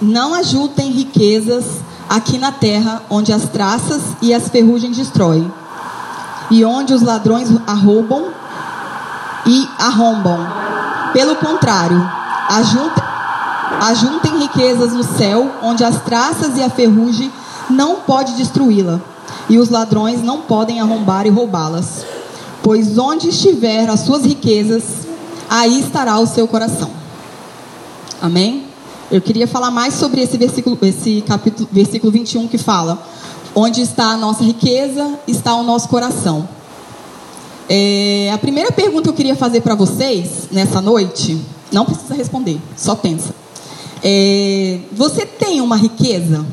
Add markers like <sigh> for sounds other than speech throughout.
não ajuntem riquezas aqui na terra, onde as traças e as ferrugens destroem, e onde os ladrões arrombam e arrombam. Pelo contrário, ajuntem, ajuntem riquezas no céu, onde as traças e a ferrugem não pode destruí-la, e os ladrões não podem arrombar e roubá-las. Pois onde estiver as suas riquezas, aí estará o seu coração. Amém? Eu queria falar mais sobre esse versículo, esse capítulo, versículo 21 que fala: onde está a nossa riqueza, está o nosso coração. É, a primeira pergunta que eu queria fazer para vocês nessa noite, não precisa responder, só pensa. É, você tem uma riqueza?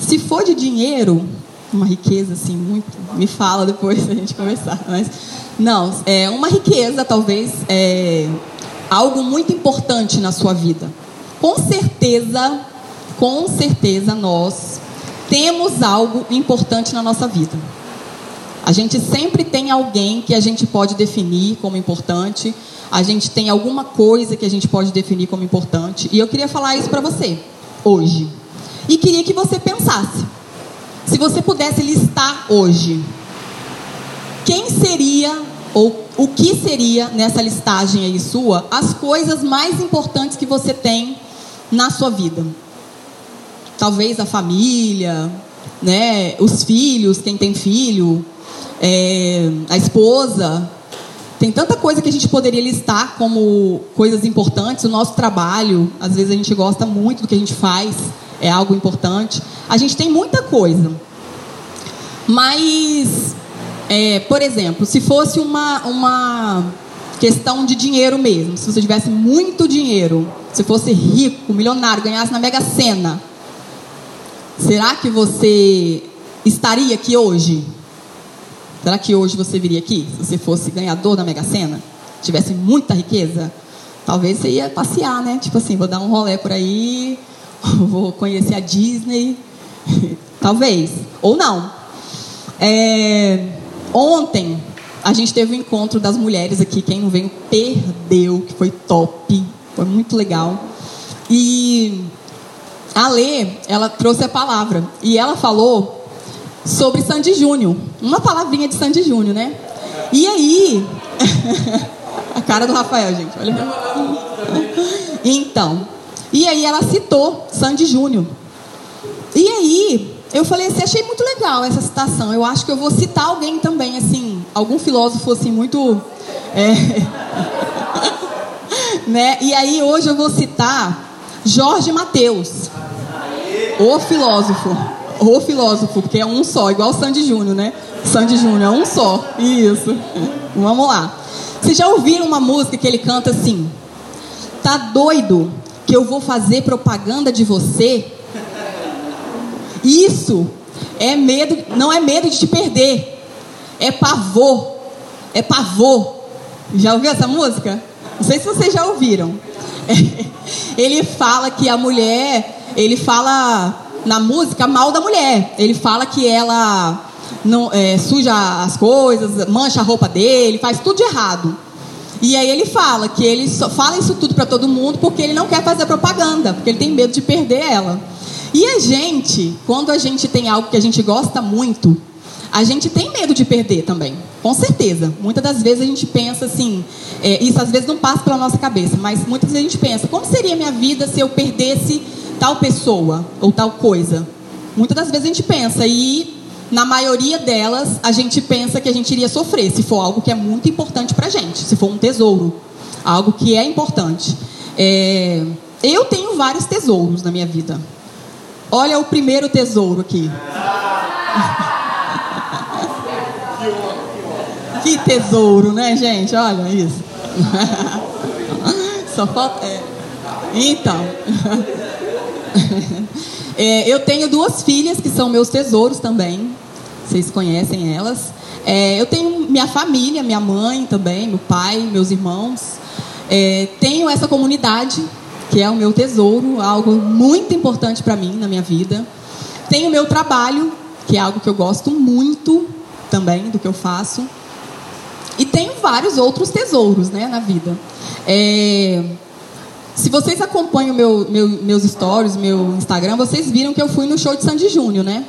Se for de dinheiro, uma riqueza assim muito, me fala depois <laughs> a gente conversar, mas não, é uma riqueza talvez é algo muito importante na sua vida. Com certeza, com certeza nós temos algo importante na nossa vida. A gente sempre tem alguém que a gente pode definir como importante. A gente tem alguma coisa que a gente pode definir como importante. E eu queria falar isso para você hoje. E queria que você pensasse. Se você pudesse listar hoje, quem seria ou o que seria nessa listagem aí sua as coisas mais importantes que você tem na sua vida? Talvez a família, né, os filhos, quem tem filho, é, a esposa. Tem tanta coisa que a gente poderia listar como coisas importantes. O nosso trabalho, às vezes a gente gosta muito do que a gente faz é algo importante. A gente tem muita coisa. Mas, é, por exemplo, se fosse uma, uma questão de dinheiro mesmo, se você tivesse muito dinheiro, se fosse rico, milionário, ganhasse na Mega Sena, será que você estaria aqui hoje? Será que hoje você viria aqui? Se você fosse ganhador da Mega Sena, tivesse muita riqueza, talvez você ia passear, né? Tipo assim, vou dar um rolê por aí, <laughs> vou conhecer a Disney, <laughs> talvez, ou não. É, ontem a gente teve o um encontro das mulheres aqui, quem não veio perdeu, que foi top, foi muito legal. E a Lê, ela trouxe a palavra e ela falou sobre Sandy Júnior, uma palavrinha de Sandy Júnior, né? E aí, <laughs> a cara do Rafael, gente, olha. Então, e aí ela citou Sandy Júnior. E aí, eu falei assim, achei muito legal essa citação. Eu acho que eu vou citar alguém também, assim, algum filósofo assim muito. É, <laughs> né? E aí hoje eu vou citar Jorge Mateus, o filósofo. O filósofo, porque é um só, igual Sandy Júnior, né? Sandy Júnior é um só. Isso. <laughs> Vamos lá. Vocês já ouviram uma música que ele canta assim? Tá doido? que eu vou fazer propaganda de você, isso é medo, não é medo de te perder, é pavor, é pavor. Já ouviu essa música? Não sei se vocês já ouviram. <laughs> Ele fala que a mulher, ele fala na música mal da mulher. Ele fala que ela não é, suja as coisas, mancha a roupa dele, faz tudo de errado. E aí ele fala que ele fala isso tudo para todo mundo porque ele não quer fazer propaganda, porque ele tem medo de perder ela. E a gente, quando a gente tem algo que a gente gosta muito, a gente tem medo de perder também, com certeza. Muitas das vezes a gente pensa assim, é, isso às vezes não passa pela nossa cabeça, mas muitas vezes a gente pensa, como seria minha vida se eu perdesse tal pessoa ou tal coisa? Muitas das vezes a gente pensa, e na maioria delas, a gente pensa que a gente iria sofrer se for algo que é muito importante para gente, se for um tesouro, algo que é importante. É... Eu tenho vários tesouros na minha vida. Olha o primeiro tesouro aqui. <laughs> que tesouro, né, gente? Olha isso. <laughs> Só falta. É. Então. <laughs> É, eu tenho duas filhas que são meus tesouros também. Vocês conhecem elas. É, eu tenho minha família, minha mãe também, meu pai, meus irmãos. É, tenho essa comunidade, que é o meu tesouro, algo muito importante para mim na minha vida. Tenho meu trabalho, que é algo que eu gosto muito também do que eu faço. E tenho vários outros tesouros né, na vida. É, Se vocês acompanham meu, meu, meus stories, meu Instagram, vocês viram que eu fui no show de Sandy Júnior, né?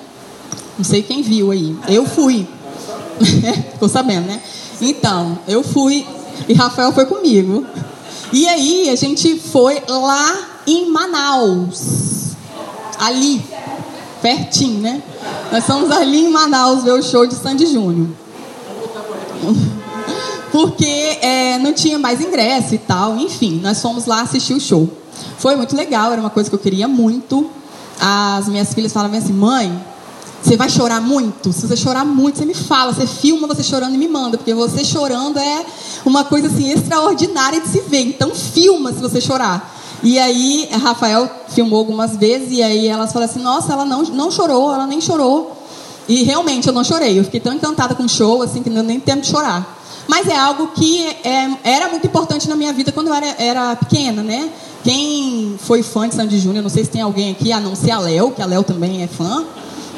Não sei quem viu aí. Eu fui. <laughs> Ficou sabendo, né? Então, eu fui e Rafael foi comigo. E aí a gente foi lá em Manaus. Ali, pertinho, né? Nós fomos ali em Manaus ver o show de Sandy Júnior. <laughs> Porque é, não tinha mais ingresso e tal. Enfim, nós fomos lá assistir o show. Foi muito legal, era uma coisa que eu queria muito. As minhas filhas falavam assim, mãe, você vai chorar muito? Se você chorar muito, você me fala. Você filma você chorando e me manda. Porque você chorando é uma coisa assim extraordinária de se ver. Então filma se você chorar. E aí, a Rafael filmou algumas vezes. E aí elas falaram assim: Nossa, ela não, não chorou, ela nem chorou. E realmente eu não chorei. Eu fiquei tão encantada com o show assim que não nem tempo de chorar. Mas é algo que é, era muito importante na minha vida quando eu era, era pequena, né? Quem foi fã de Sandy Júnior, não sei se tem alguém aqui, a não ser a Léo, que a Léo também é fã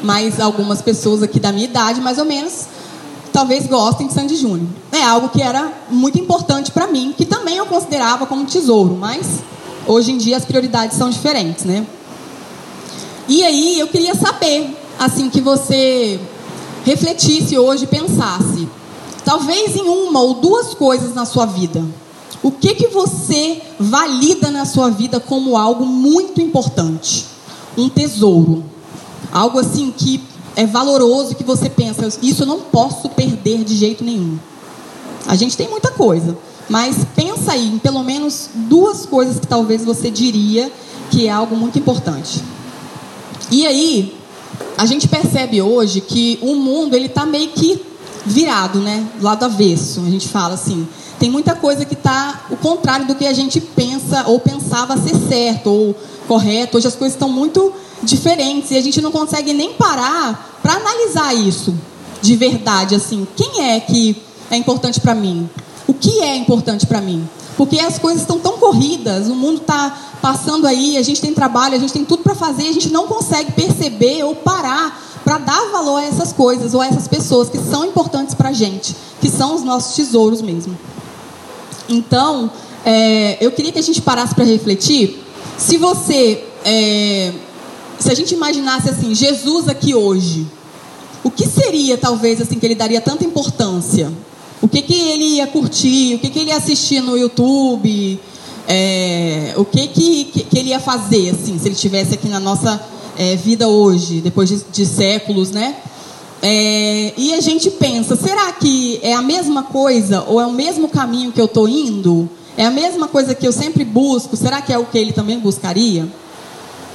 mas algumas pessoas aqui da minha idade, mais ou menos, talvez gostem de Sandy Júnior. É algo que era muito importante para mim, que também eu considerava como tesouro, mas hoje em dia as prioridades são diferentes, né? E aí eu queria saber, assim, que você refletisse hoje, pensasse, talvez em uma ou duas coisas na sua vida. O que que você valida na sua vida como algo muito importante? Um tesouro. Algo assim que é valoroso, que você pensa, isso eu não posso perder de jeito nenhum. A gente tem muita coisa, mas pensa aí em pelo menos duas coisas que talvez você diria que é algo muito importante. E aí, a gente percebe hoje que o mundo ele está meio que virado, né? Do lado avesso. A gente fala assim. Tem muita coisa que está o contrário do que a gente pensa ou pensava ser certo ou correto. Hoje as coisas estão muito diferentes e a gente não consegue nem parar para analisar isso de verdade, assim, quem é que é importante para mim? O que é importante para mim? Porque as coisas estão tão corridas, o mundo está passando aí, a gente tem trabalho, a gente tem tudo para fazer, a gente não consegue perceber ou parar para dar valor a essas coisas ou a essas pessoas que são importantes para a gente, que são os nossos tesouros mesmo. Então, é, eu queria que a gente parasse para refletir. Se você é, se a gente imaginasse assim, Jesus aqui hoje, o que seria talvez assim que ele daria tanta importância? O que, que ele ia curtir? O que, que ele ia assistir no YouTube? É, o que, que, que ele ia fazer assim, se ele estivesse aqui na nossa é, vida hoje, depois de, de séculos, né? É, e a gente pensa, será que é a mesma coisa ou é o mesmo caminho que eu estou indo? É a mesma coisa que eu sempre busco? Será que é o que ele também buscaria?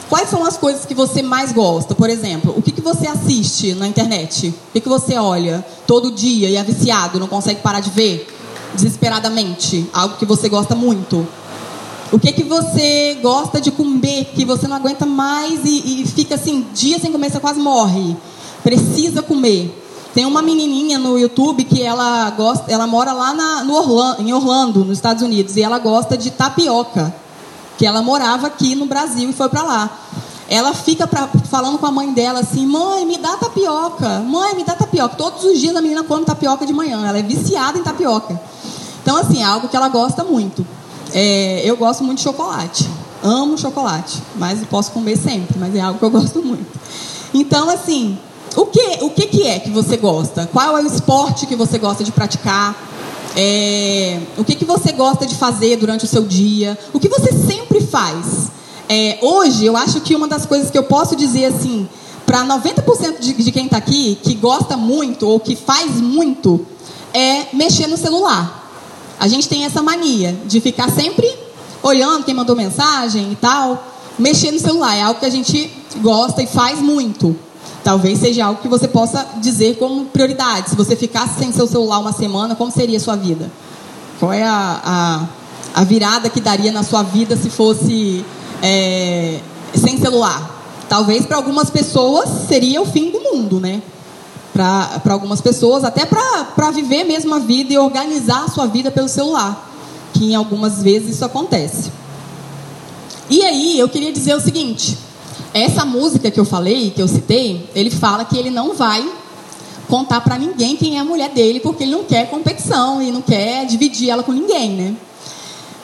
Quais são as coisas que você mais gosta? Por exemplo, o que, que você assiste na internet? O que, que você olha todo dia e é viciado, não consegue parar de ver desesperadamente? Algo que você gosta muito. O que, que você gosta de comer que você não aguenta mais e, e fica assim, dias sem comer, você quase morre? Precisa comer. Tem uma menininha no YouTube que ela gosta, ela mora lá na, no Orlando, em Orlando, nos Estados Unidos, e ela gosta de tapioca que ela morava aqui no Brasil e foi para lá. Ela fica pra, falando com a mãe dela assim: mãe, me dá tapioca, mãe, me dá tapioca. Todos os dias a menina come tapioca de manhã, ela é viciada em tapioca. Então, assim, é algo que ela gosta muito. É, eu gosto muito de chocolate, amo chocolate, mas posso comer sempre, mas é algo que eu <laughs> gosto muito. Então, assim, o que, o que, que é que você gosta? Qual é o esporte que você gosta de praticar? É, o que, que você gosta de fazer durante o seu dia? O que você sempre faz? É, hoje, eu acho que uma das coisas que eu posso dizer assim, para 90% de, de quem está aqui, que gosta muito ou que faz muito, é mexer no celular. A gente tem essa mania de ficar sempre olhando quem mandou mensagem e tal. Mexer no celular é algo que a gente gosta e faz muito. Talvez seja algo que você possa dizer como prioridade. Se você ficasse sem seu celular uma semana, como seria a sua vida? Qual é a, a, a virada que daria na sua vida se fosse é, sem celular? Talvez para algumas pessoas seria o fim do mundo, né? Para algumas pessoas, até para viver mesmo a vida e organizar a sua vida pelo celular, que em algumas vezes isso acontece. E aí, eu queria dizer o seguinte: essa música que eu falei, que eu citei, ele fala que ele não vai contar para ninguém quem é a mulher dele, porque ele não quer competição e não quer dividir ela com ninguém, né?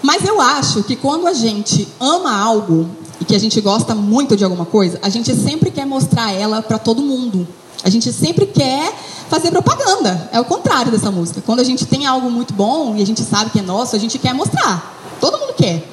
Mas eu acho que quando a gente ama algo e que a gente gosta muito de alguma coisa, a gente sempre quer mostrar ela para todo mundo. A gente sempre quer fazer propaganda. É o contrário dessa música. Quando a gente tem algo muito bom e a gente sabe que é nosso, a gente quer mostrar. Todo mundo quer.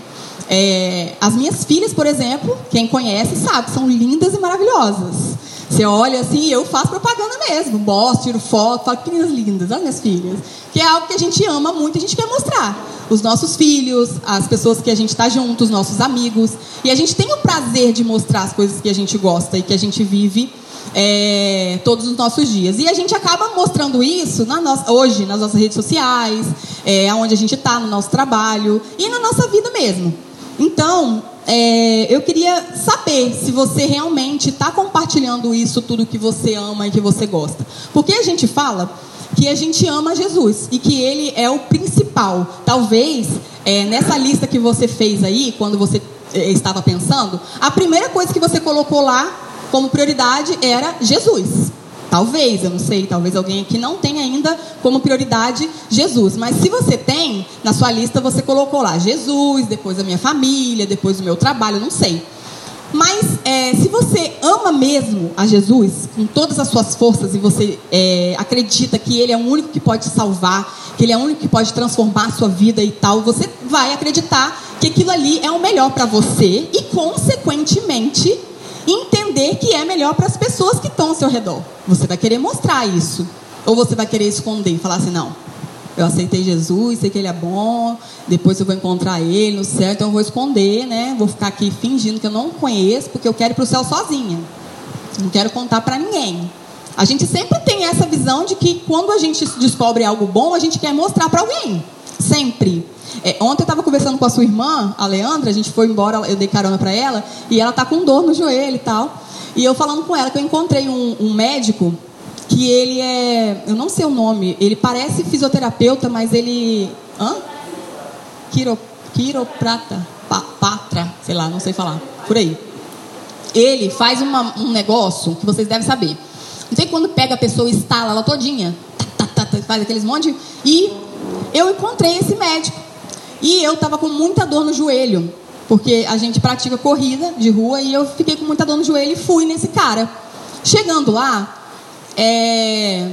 É, as minhas filhas, por exemplo, quem conhece sabe, são lindas e maravilhosas. Você olha assim, eu faço propaganda mesmo. Mostro, tiro foto, falo que meninas lindas, olha minhas filhas. Que é algo que a gente ama muito a gente quer mostrar. Os nossos filhos, as pessoas que a gente está junto, os nossos amigos. E a gente tem o prazer de mostrar as coisas que a gente gosta e que a gente vive é, todos os nossos dias. E a gente acaba mostrando isso na nossa, hoje nas nossas redes sociais, é, onde a gente está, no nosso trabalho e na nossa vida mesmo. Então, é, eu queria saber se você realmente está compartilhando isso, tudo que você ama e que você gosta. Porque a gente fala que a gente ama Jesus e que ele é o principal. Talvez é, nessa lista que você fez aí, quando você é, estava pensando, a primeira coisa que você colocou lá como prioridade era Jesus. Talvez, eu não sei, talvez alguém aqui não tenha ainda como prioridade Jesus. Mas se você tem, na sua lista você colocou lá Jesus, depois a minha família, depois o meu trabalho, não sei. Mas é, se você ama mesmo a Jesus com todas as suas forças e você é, acredita que Ele é o único que pode salvar, que Ele é o único que pode transformar a sua vida e tal, você vai acreditar que aquilo ali é o melhor para você e, consequentemente, entender que é melhor para as pessoas que estão ao seu redor. Você vai querer mostrar isso. Ou você vai querer esconder falar assim: não, eu aceitei Jesus, sei que ele é bom, depois eu vou encontrar ele no céu, então eu vou esconder, né? Vou ficar aqui fingindo que eu não conheço, porque eu quero ir para o céu sozinha. Não quero contar para ninguém. A gente sempre tem essa visão de que quando a gente descobre algo bom, a gente quer mostrar para alguém. Sempre. É, ontem eu estava conversando com a sua irmã, a Leandra, a gente foi embora, eu dei carona para ela, e ela tá com dor no joelho e tal. E eu falando com ela que eu encontrei um, um médico que ele é, eu não sei o nome, ele parece fisioterapeuta, mas ele, hã? Quiro, quiroprata, pa, patra, sei lá, não sei falar, por aí. Ele faz uma, um negócio que vocês devem saber. Não sei quando pega a pessoa e estala ela todinha, tá, tá, tá, faz aqueles monte, e eu encontrei esse médico. E eu estava com muita dor no joelho, porque a gente pratica corrida de rua e eu fiquei com muita dor no joelho e fui nesse cara. Chegando lá, é,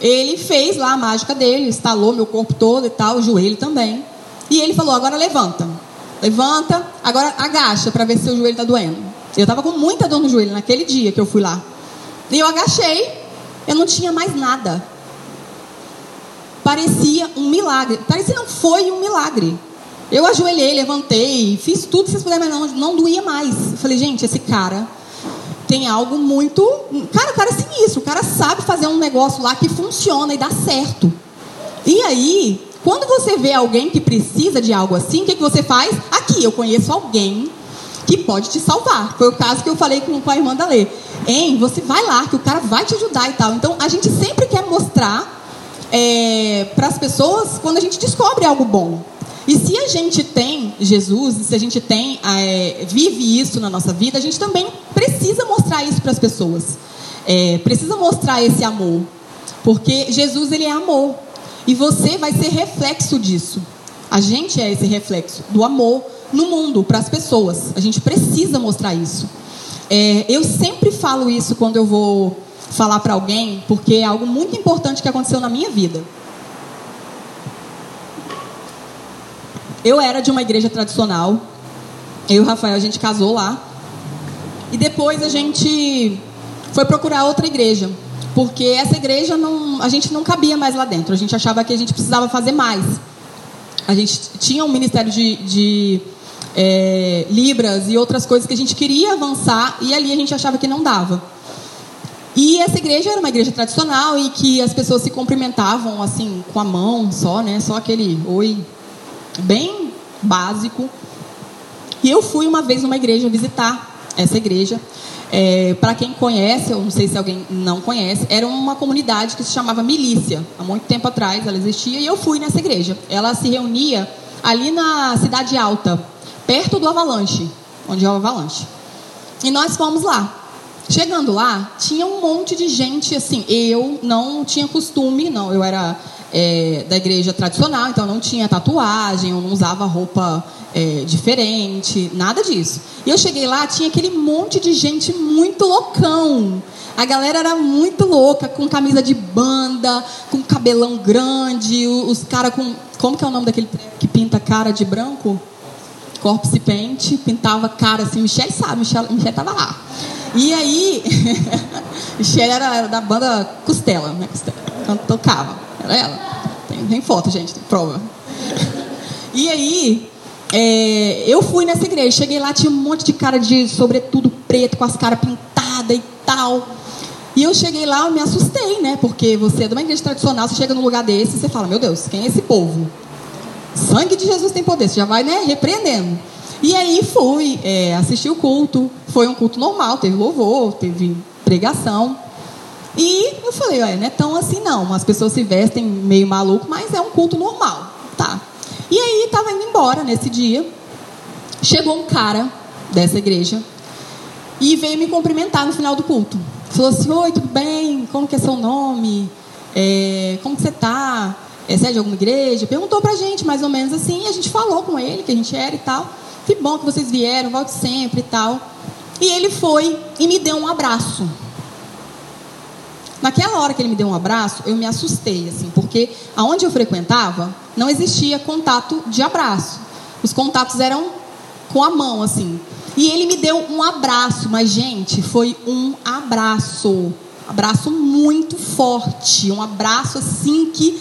ele fez lá a mágica dele, instalou meu corpo todo e tal, o joelho também. E ele falou: agora levanta. Levanta, agora agacha para ver se o joelho está doendo. Eu estava com muita dor no joelho naquele dia que eu fui lá. E eu agachei, eu não tinha mais nada. Parecia um milagre. Parecia não foi um milagre. Eu ajoelhei, levantei, fiz tudo que vocês puderem, mas não, não doía mais. Eu falei, gente, esse cara tem algo muito. Cara, o cara é sinistro. O cara sabe fazer um negócio lá que funciona e dá certo. E aí, quando você vê alguém que precisa de algo assim, o que, que você faz? Aqui, eu conheço alguém que pode te salvar. Foi o caso que eu falei com, a irmã da Lê. Hein, você vai lá, que o cara vai te ajudar e tal. Então, a gente sempre quer mostrar é, para as pessoas quando a gente descobre algo bom. E se a gente tem Jesus, se a gente tem, é, vive isso na nossa vida, a gente também precisa mostrar isso para as pessoas. É, precisa mostrar esse amor. Porque Jesus, ele é amor. E você vai ser reflexo disso. A gente é esse reflexo do amor no mundo, para as pessoas. A gente precisa mostrar isso. É, eu sempre falo isso quando eu vou falar para alguém, porque é algo muito importante que aconteceu na minha vida. Eu era de uma igreja tradicional. Eu e o Rafael, a gente casou lá. E depois a gente foi procurar outra igreja. Porque essa igreja, não, a gente não cabia mais lá dentro. A gente achava que a gente precisava fazer mais. A gente tinha um ministério de, de é, Libras e outras coisas que a gente queria avançar. E ali a gente achava que não dava. E essa igreja era uma igreja tradicional e que as pessoas se cumprimentavam assim com a mão só, né? Só aquele oi, bem básico. E eu fui uma vez numa igreja visitar essa igreja. É, Para quem conhece, eu não sei se alguém não conhece, era uma comunidade que se chamava Milícia. Há muito tempo atrás ela existia e eu fui nessa igreja. Ela se reunia ali na Cidade Alta, perto do Avalanche, onde é o Avalanche. E nós fomos lá. Chegando lá, tinha um monte de gente assim. Eu não tinha costume, não, eu era é, da igreja tradicional, então não tinha tatuagem, eu não usava roupa é, diferente, nada disso. E eu cheguei lá, tinha aquele monte de gente muito loucão. A galera era muito louca, com camisa de banda, com cabelão grande, os caras com. Como que é o nome daquele que pinta cara de branco? Corpse Paint, pintava cara assim, Michelle sabe, Michelle, Michelle tava lá. E aí, <laughs> Michelle era, da banda Costela, né? Costela, quando tocava, era ela. Tem, tem foto, gente, tem prova. E aí, é, eu fui nessa igreja, cheguei lá, tinha um monte de cara de sobretudo preto, com as caras pintadas e tal. E eu cheguei lá, eu me assustei, né? Porque você é de uma igreja tradicional, você chega num lugar desse e você fala, meu Deus, quem é esse povo? Sangue de Jesus tem poder, você já vai, né, repreendendo. E aí fui, é, assisti o culto, foi um culto normal, teve louvor, teve pregação. E eu falei, olha, não é tão assim não, as pessoas se vestem meio maluco, mas é um culto normal, tá. E aí estava indo embora nesse dia, chegou um cara dessa igreja e veio me cumprimentar no final do culto. Falou assim, oi, tudo bem? Como que é seu nome? É, como que você está? É, você é de alguma igreja? Perguntou pra gente, mais ou menos assim, e a gente falou com ele que a gente era e tal. Que bom que vocês vieram, volte sempre e tal. E ele foi e me deu um abraço. Naquela hora que ele me deu um abraço, eu me assustei, assim, porque aonde eu frequentava não existia contato de abraço. Os contatos eram com a mão, assim. E ele me deu um abraço, mas gente, foi um abraço, abraço muito forte, um abraço assim que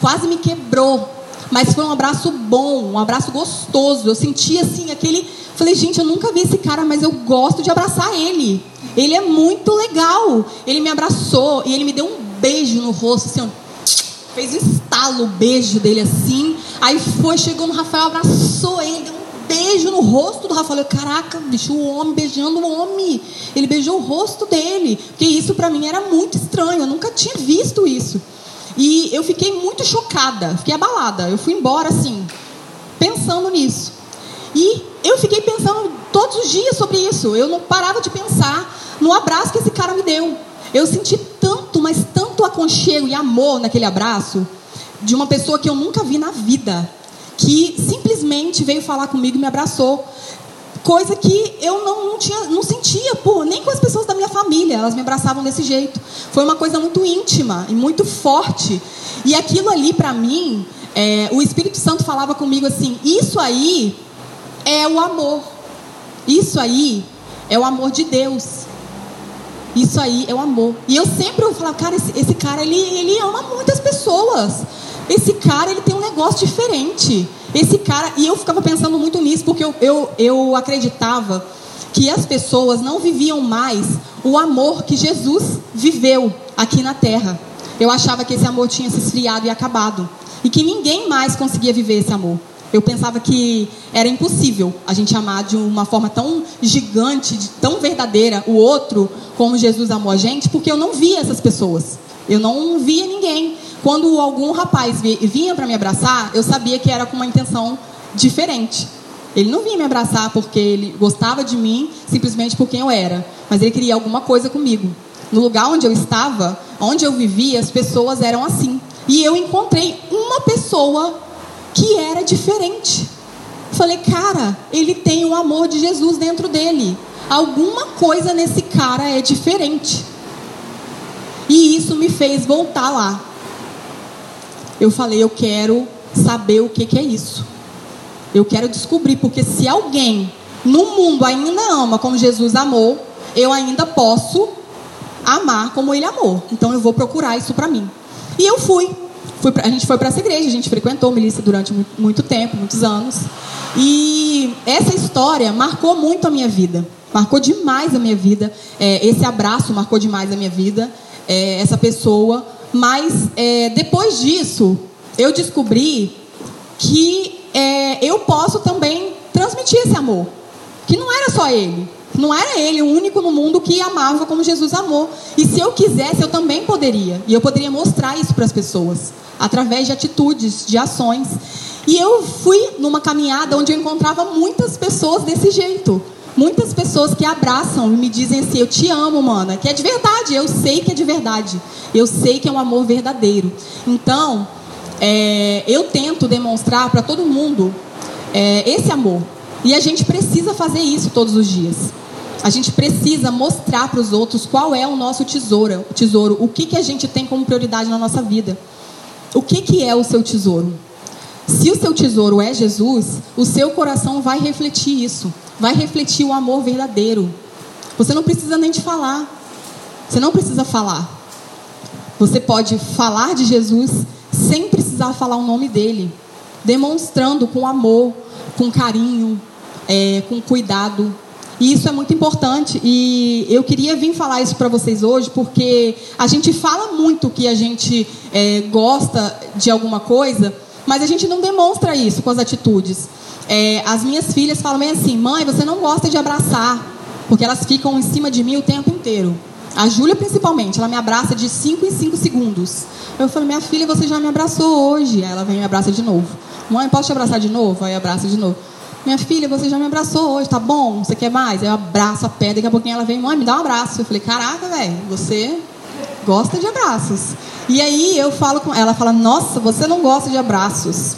quase me quebrou. Mas foi um abraço bom, um abraço gostoso. Eu senti assim aquele, falei, gente, eu nunca vi esse cara, mas eu gosto de abraçar ele. Ele é muito legal. Ele me abraçou e ele me deu um beijo no rosto, assim, fez um estalo, o beijo dele assim. Aí foi, chegou no Rafael, abraçou ele, deu um beijo no rosto do Rafael. Eu, caraca, bicho, o homem beijando o homem. Ele beijou o rosto dele. Porque isso para mim era muito estranho. Eu nunca tinha visto isso. E eu fiquei muito chocada, fiquei abalada. Eu fui embora assim, pensando nisso. E eu fiquei pensando todos os dias sobre isso. Eu não parava de pensar no abraço que esse cara me deu. Eu senti tanto, mas tanto aconchego e amor naquele abraço de uma pessoa que eu nunca vi na vida que simplesmente veio falar comigo e me abraçou. Coisa que eu não, não, tinha, não sentia, pô, nem com as pessoas da minha família, elas me abraçavam desse jeito. Foi uma coisa muito íntima e muito forte. E aquilo ali, para mim, é, o Espírito Santo falava comigo assim: isso aí é o amor. Isso aí é o amor de Deus. Isso aí é o amor. E eu sempre falava, cara, esse, esse cara, ele, ele ama muitas pessoas. Esse cara, ele tem um negócio diferente. Esse cara, e eu ficava pensando muito nisso, porque eu, eu, eu acreditava que as pessoas não viviam mais o amor que Jesus viveu aqui na terra. Eu achava que esse amor tinha se esfriado e acabado. E que ninguém mais conseguia viver esse amor. Eu pensava que era impossível a gente amar de uma forma tão gigante, tão verdadeira o outro como Jesus amou a gente, porque eu não via essas pessoas. Eu não via ninguém. Quando algum rapaz vinha para me abraçar, eu sabia que era com uma intenção diferente. Ele não vinha me abraçar porque ele gostava de mim, simplesmente por quem eu era, mas ele queria alguma coisa comigo. No lugar onde eu estava, onde eu vivia, as pessoas eram assim. E eu encontrei uma pessoa que era diferente. Falei, cara, ele tem o amor de Jesus dentro dele. Alguma coisa nesse cara é diferente. E isso me fez voltar lá. Eu falei, eu quero saber o que, que é isso. Eu quero descobrir, porque se alguém no mundo ainda ama como Jesus amou, eu ainda posso amar como ele amou. Então eu vou procurar isso para mim. E eu fui. fui pra, a gente foi para essa igreja, a gente frequentou milícia durante muito, muito tempo, muitos anos. E essa história marcou muito a minha vida. Marcou demais a minha vida. É, esse abraço marcou demais a minha vida é, essa pessoa. Mas é, depois disso, eu descobri que é, eu posso também transmitir esse amor. Que não era só ele. Não era ele o único no mundo que amava como Jesus amou. E se eu quisesse, eu também poderia. E eu poderia mostrar isso para as pessoas. Através de atitudes, de ações. E eu fui numa caminhada onde eu encontrava muitas pessoas desse jeito muitas pessoas que abraçam e me dizem assim: Eu te amo, mana. Que é de verdade, eu sei que é de verdade. Eu sei que é um amor verdadeiro. Então, é, eu tento demonstrar para todo mundo é, esse amor. E a gente precisa fazer isso todos os dias. A gente precisa mostrar para os outros qual é o nosso tesouro, tesouro, o que, que a gente tem como prioridade na nossa vida. O que, que é o seu tesouro? Se o seu tesouro é Jesus, o seu coração vai refletir isso, vai refletir o amor verdadeiro. Você não precisa nem de falar. Você não precisa falar. Você pode falar de Jesus sem precisar falar o nome dele, demonstrando com amor, com carinho, é, com cuidado. E isso é muito importante. E eu queria vir falar isso para vocês hoje, porque a gente fala muito que a gente é, gosta de alguma coisa, mas a gente não demonstra isso com as atitudes. É, as minhas filhas falam bem assim: mãe, você não gosta de abraçar, porque elas ficam em cima de mim o tempo inteiro. A Júlia, principalmente, ela me abraça de 5 em 5 segundos. Eu falei, minha filha, você já me abraçou hoje. Aí ela vem e me abraça de novo. Mãe, posso te abraçar de novo? Aí abraça de novo. Minha filha, você já me abraçou hoje, tá bom? Você quer mais? Eu abraço a pé, daqui a pouquinho ela vem, mãe, me dá um abraço. Eu falei, caraca, velho, você gosta de abraços. E aí eu falo com ela, fala, nossa, você não gosta de abraços.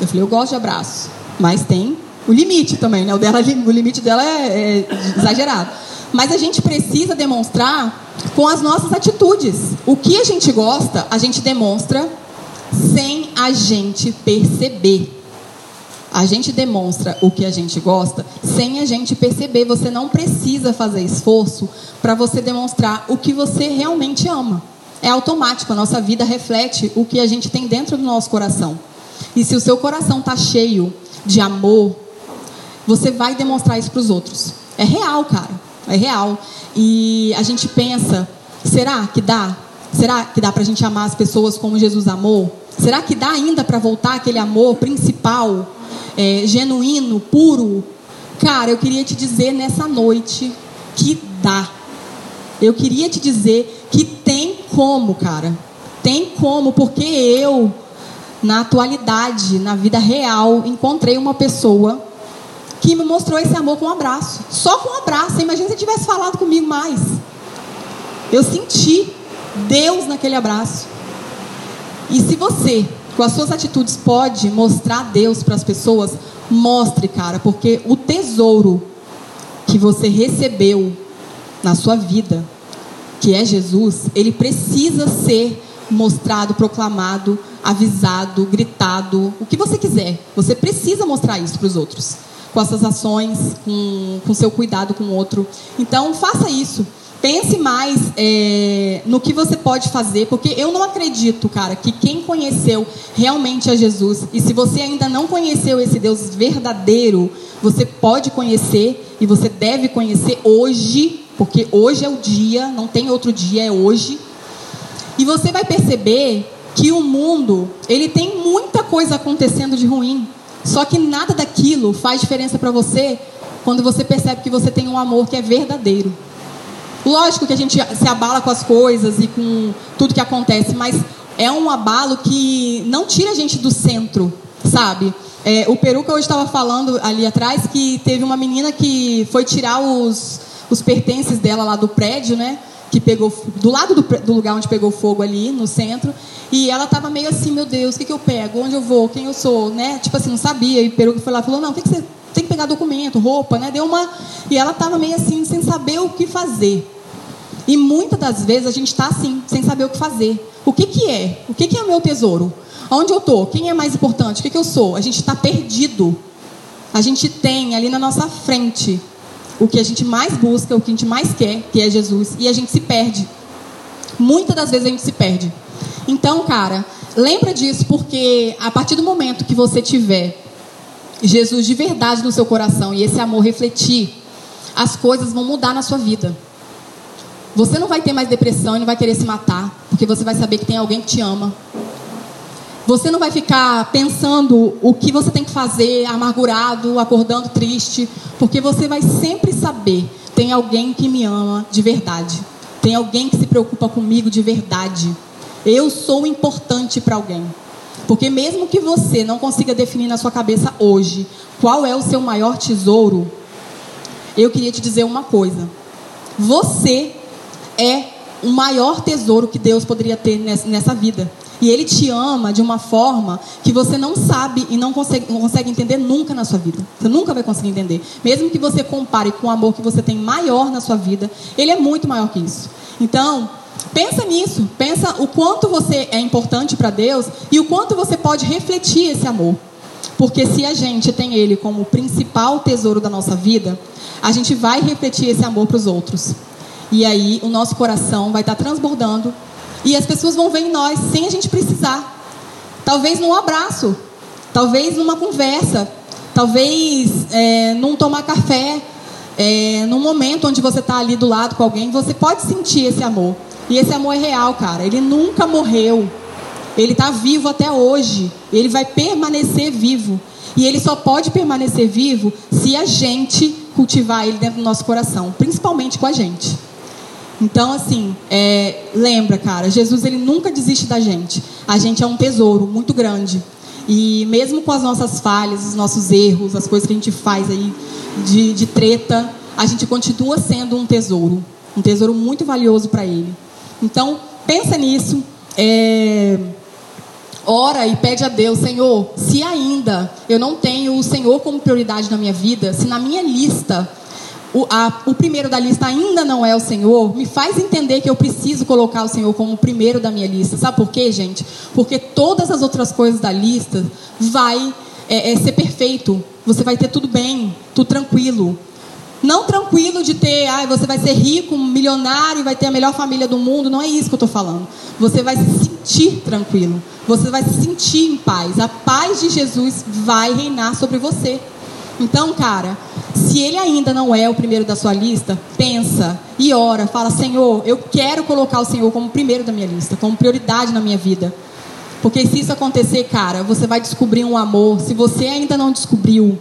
Eu falei, eu gosto de abraços, mas tem o limite também, né? O, dela, o limite dela é, é exagerado. Mas a gente precisa demonstrar com as nossas atitudes. O que a gente gosta, a gente demonstra sem a gente perceber. A gente demonstra o que a gente gosta sem a gente perceber. Você não precisa fazer esforço para você demonstrar o que você realmente ama. É automático, a nossa vida reflete o que a gente tem dentro do nosso coração. E se o seu coração está cheio de amor, você vai demonstrar isso para os outros. É real, cara. É real. E a gente pensa, será que dá? Será que dá para a gente amar as pessoas como Jesus amou? Será que dá ainda para voltar aquele amor principal é, genuíno, puro, cara, eu queria te dizer nessa noite que dá. Eu queria te dizer que tem como, cara. Tem como, porque eu, na atualidade, na vida real, encontrei uma pessoa que me mostrou esse amor com um abraço. Só com um abraço. Imagina se ele tivesse falado comigo mais. Eu senti Deus naquele abraço. E se você com as suas atitudes pode mostrar Deus para as pessoas, mostre, cara, porque o tesouro que você recebeu na sua vida, que é Jesus, ele precisa ser mostrado, proclamado, avisado, gritado, o que você quiser. Você precisa mostrar isso para os outros, com as suas ações, com o seu cuidado com o outro. Então, faça isso. Pense mais é, no que você pode fazer, porque eu não acredito, cara, que quem conheceu realmente a Jesus, e se você ainda não conheceu esse Deus verdadeiro, você pode conhecer e você deve conhecer hoje, porque hoje é o dia, não tem outro dia, é hoje. E você vai perceber que o mundo, ele tem muita coisa acontecendo de ruim, só que nada daquilo faz diferença para você quando você percebe que você tem um amor que é verdadeiro. Lógico que a gente se abala com as coisas e com tudo que acontece, mas é um abalo que não tira a gente do centro, sabe? É, o Peruca hoje estava falando ali atrás que teve uma menina que foi tirar os, os pertences dela lá do prédio, né? Que pegou do lado do, do lugar onde pegou fogo ali no centro. E ela estava meio assim, meu Deus, o que, que eu pego? Onde eu vou? Quem eu sou? Né? Tipo assim, não sabia. E o Peruca foi lá e falou, não, o que, que você tem que pegar documento, roupa, né? Deu uma. E ela estava meio assim, sem saber o que fazer. E muitas das vezes a gente está assim, sem saber o que fazer. O que, que é? O que, que é o meu tesouro? Onde eu estou? Quem é mais importante? O que, que eu sou? A gente está perdido. A gente tem ali na nossa frente o que a gente mais busca, o que a gente mais quer, que é Jesus, e a gente se perde. Muitas das vezes a gente se perde. Então, cara, lembra disso, porque a partir do momento que você tiver Jesus de verdade no seu coração e esse amor refletir, as coisas vão mudar na sua vida. Você não vai ter mais depressão e não vai querer se matar, porque você vai saber que tem alguém que te ama. Você não vai ficar pensando o que você tem que fazer, amargurado, acordando triste, porque você vai sempre saber: tem alguém que me ama de verdade. Tem alguém que se preocupa comigo de verdade. Eu sou importante para alguém. Porque mesmo que você não consiga definir na sua cabeça hoje qual é o seu maior tesouro, eu queria te dizer uma coisa. Você é o maior tesouro que Deus poderia ter nessa vida. E Ele te ama de uma forma que você não sabe e não consegue, não consegue entender nunca na sua vida. Você nunca vai conseguir entender. Mesmo que você compare com o amor que você tem maior na sua vida, Ele é muito maior que isso. Então, pensa nisso. Pensa o quanto você é importante para Deus e o quanto você pode refletir esse amor. Porque se a gente tem Ele como o principal tesouro da nossa vida, a gente vai refletir esse amor para os outros. E aí o nosso coração vai estar transbordando e as pessoas vão ver em nós sem a gente precisar. Talvez num abraço, talvez numa conversa, talvez é, num tomar café, é, num momento onde você está ali do lado com alguém, você pode sentir esse amor. E esse amor é real, cara. Ele nunca morreu. Ele está vivo até hoje. Ele vai permanecer vivo. E ele só pode permanecer vivo se a gente cultivar ele dentro do nosso coração, principalmente com a gente. Então, assim, é, lembra, cara, Jesus ele nunca desiste da gente. A gente é um tesouro muito grande. E mesmo com as nossas falhas, os nossos erros, as coisas que a gente faz aí de, de treta, a gente continua sendo um tesouro. Um tesouro muito valioso para Ele. Então, pensa nisso. É, ora e pede a Deus, Senhor, se ainda eu não tenho o Senhor como prioridade na minha vida, se na minha lista o, a, o primeiro da lista ainda não é o Senhor, me faz entender que eu preciso colocar o Senhor como o primeiro da minha lista. Sabe por quê, gente? Porque todas as outras coisas da lista vai é, é, ser perfeito. Você vai ter tudo bem, tudo tranquilo. Não tranquilo de ter, ah, você vai ser rico, milionário, vai ter a melhor família do mundo. Não é isso que eu estou falando. Você vai se sentir tranquilo. Você vai se sentir em paz. A paz de Jesus vai reinar sobre você. Então, cara, se ele ainda não é o primeiro da sua lista, pensa e ora, fala: Senhor, eu quero colocar o Senhor como primeiro da minha lista, como prioridade na minha vida. Porque se isso acontecer, cara, você vai descobrir um amor. Se você ainda não descobriu,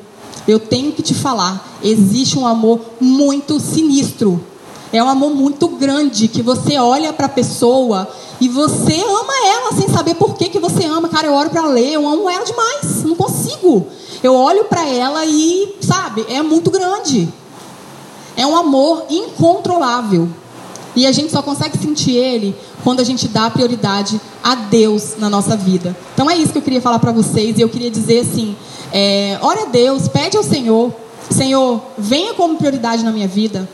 eu tenho que te falar: existe um amor muito sinistro. É um amor muito grande que você olha para a pessoa e você ama ela sem saber por que, que você ama. Cara, eu oro para ler, eu amo ela demais, não consigo. Eu olho para ela e, sabe, é muito grande. É um amor incontrolável. E a gente só consegue sentir ele quando a gente dá prioridade a Deus na nossa vida. Então é isso que eu queria falar para vocês. E eu queria dizer assim: é, ora a Deus, pede ao Senhor, Senhor, venha como prioridade na minha vida.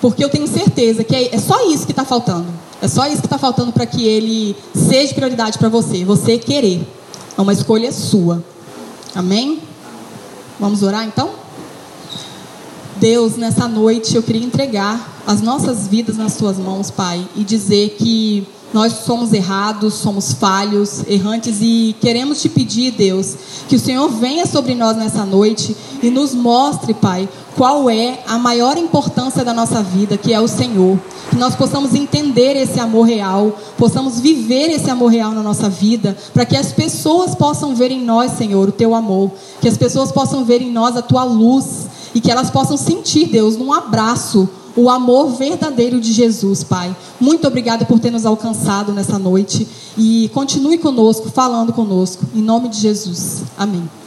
Porque eu tenho certeza que é, é só isso que está faltando. É só isso que está faltando para que ele seja prioridade para você. Você querer. É uma escolha sua. Amém? Vamos orar então? Deus, nessa noite eu queria entregar as nossas vidas nas Suas mãos, Pai, e dizer que nós somos errados, somos falhos, errantes e queremos te pedir, Deus, que o Senhor venha sobre nós nessa noite e nos mostre, Pai, qual é a maior importância da nossa vida, que é o Senhor. Que nós possamos entender esse amor real, possamos viver esse amor real na nossa vida, para que as pessoas possam ver em nós, Senhor, o teu amor, que as pessoas possam ver em nós a tua luz e que elas possam sentir, Deus, num abraço, o amor verdadeiro de Jesus, Pai. Muito obrigada por ter nos alcançado nessa noite e continue conosco, falando conosco. Em nome de Jesus. Amém.